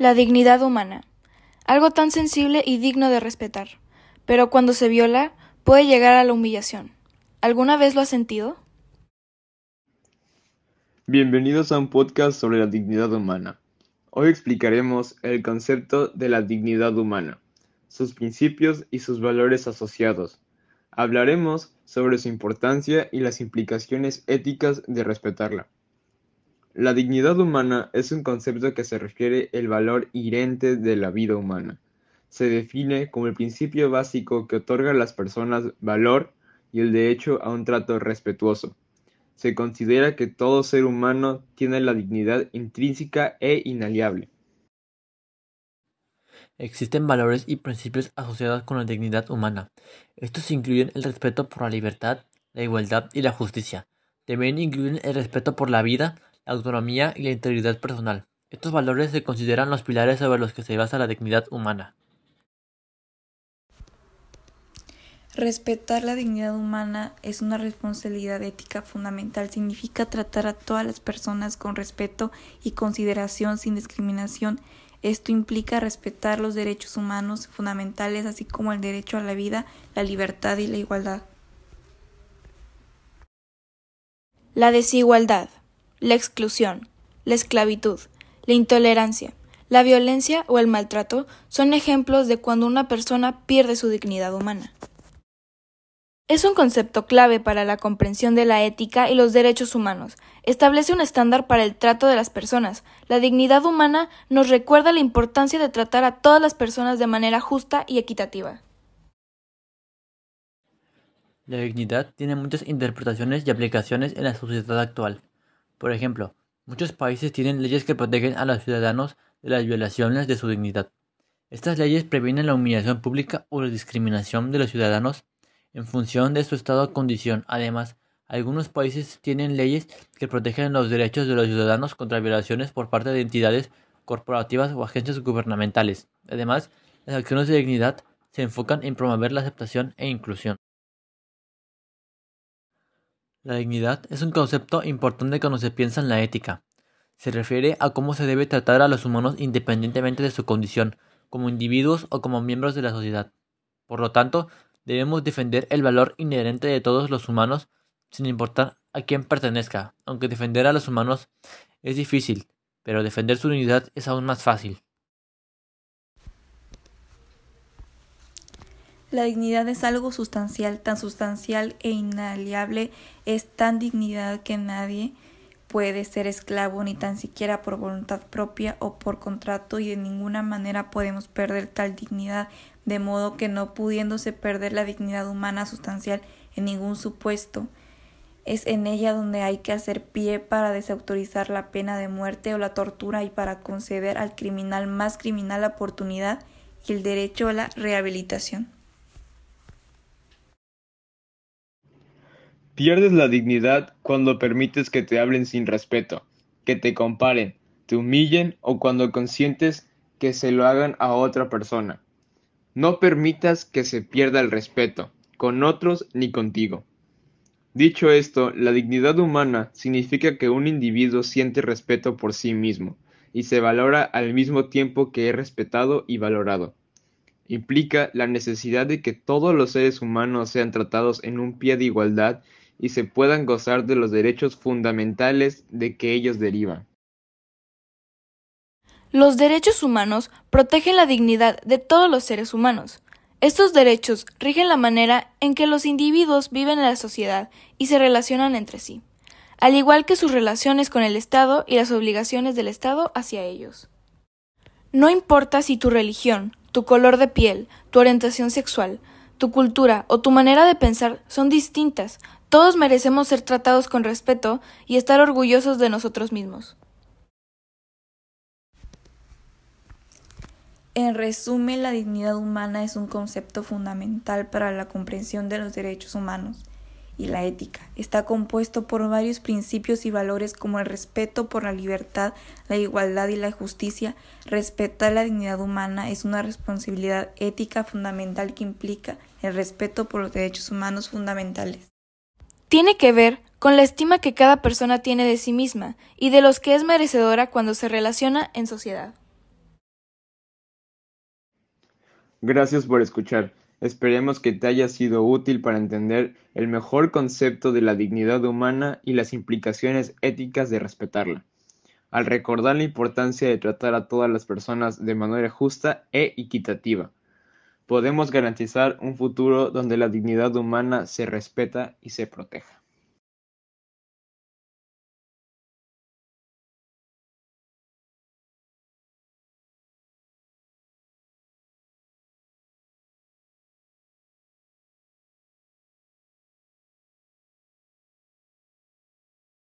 La dignidad humana. Algo tan sensible y digno de respetar. Pero cuando se viola, puede llegar a la humillación. ¿Alguna vez lo has sentido? Bienvenidos a un podcast sobre la dignidad humana. Hoy explicaremos el concepto de la dignidad humana, sus principios y sus valores asociados. Hablaremos sobre su importancia y las implicaciones éticas de respetarla. La dignidad humana es un concepto que se refiere el valor inherente de la vida humana. Se define como el principio básico que otorga a las personas valor y el derecho a un trato respetuoso. Se considera que todo ser humano tiene la dignidad intrínseca e inaliable. Existen valores y principios asociados con la dignidad humana. Estos incluyen el respeto por la libertad, la igualdad y la justicia. También incluyen el respeto por la vida, la autonomía y la integridad personal. Estos valores se consideran los pilares sobre los que se basa la dignidad humana. Respetar la dignidad humana es una responsabilidad ética fundamental. Significa tratar a todas las personas con respeto y consideración sin discriminación. Esto implica respetar los derechos humanos fundamentales, así como el derecho a la vida, la libertad y la igualdad. La desigualdad la exclusión, la esclavitud, la intolerancia, la violencia o el maltrato son ejemplos de cuando una persona pierde su dignidad humana. Es un concepto clave para la comprensión de la ética y los derechos humanos. Establece un estándar para el trato de las personas. La dignidad humana nos recuerda la importancia de tratar a todas las personas de manera justa y equitativa. La dignidad tiene muchas interpretaciones y aplicaciones en la sociedad actual. Por ejemplo, muchos países tienen leyes que protegen a los ciudadanos de las violaciones de su dignidad. Estas leyes previenen la humillación pública o la discriminación de los ciudadanos en función de su estado o condición. Además, algunos países tienen leyes que protegen los derechos de los ciudadanos contra violaciones por parte de entidades corporativas o agencias gubernamentales. Además, las acciones de dignidad se enfocan en promover la aceptación e inclusión. La dignidad es un concepto importante cuando se piensa en la ética. Se refiere a cómo se debe tratar a los humanos independientemente de su condición, como individuos o como miembros de la sociedad. Por lo tanto, debemos defender el valor inherente de todos los humanos sin importar a quién pertenezca, aunque defender a los humanos es difícil, pero defender su dignidad es aún más fácil. La dignidad es algo sustancial, tan sustancial e inaliable, es tan dignidad que nadie puede ser esclavo ni tan siquiera por voluntad propia o por contrato y de ninguna manera podemos perder tal dignidad, de modo que no pudiéndose perder la dignidad humana sustancial en ningún supuesto, es en ella donde hay que hacer pie para desautorizar la pena de muerte o la tortura y para conceder al criminal más criminal la oportunidad y el derecho a la rehabilitación. Pierdes la dignidad cuando permites que te hablen sin respeto, que te comparen, te humillen o cuando consientes que se lo hagan a otra persona. No permitas que se pierda el respeto, con otros ni contigo. Dicho esto, la dignidad humana significa que un individuo siente respeto por sí mismo y se valora al mismo tiempo que es respetado y valorado. Implica la necesidad de que todos los seres humanos sean tratados en un pie de igualdad y se puedan gozar de los derechos fundamentales de que ellos derivan. Los derechos humanos protegen la dignidad de todos los seres humanos. Estos derechos rigen la manera en que los individuos viven en la sociedad y se relacionan entre sí, al igual que sus relaciones con el Estado y las obligaciones del Estado hacia ellos. No importa si tu religión, tu color de piel, tu orientación sexual, tu cultura o tu manera de pensar son distintas, todos merecemos ser tratados con respeto y estar orgullosos de nosotros mismos. En resumen, la dignidad humana es un concepto fundamental para la comprensión de los derechos humanos y la ética. Está compuesto por varios principios y valores como el respeto por la libertad, la igualdad y la justicia. Respetar la dignidad humana es una responsabilidad ética fundamental que implica el respeto por los derechos humanos fundamentales tiene que ver con la estima que cada persona tiene de sí misma y de los que es merecedora cuando se relaciona en sociedad. Gracias por escuchar. Esperemos que te haya sido útil para entender el mejor concepto de la dignidad humana y las implicaciones éticas de respetarla, al recordar la importancia de tratar a todas las personas de manera justa e equitativa. Podemos garantizar un futuro donde la dignidad humana se respeta y se proteja.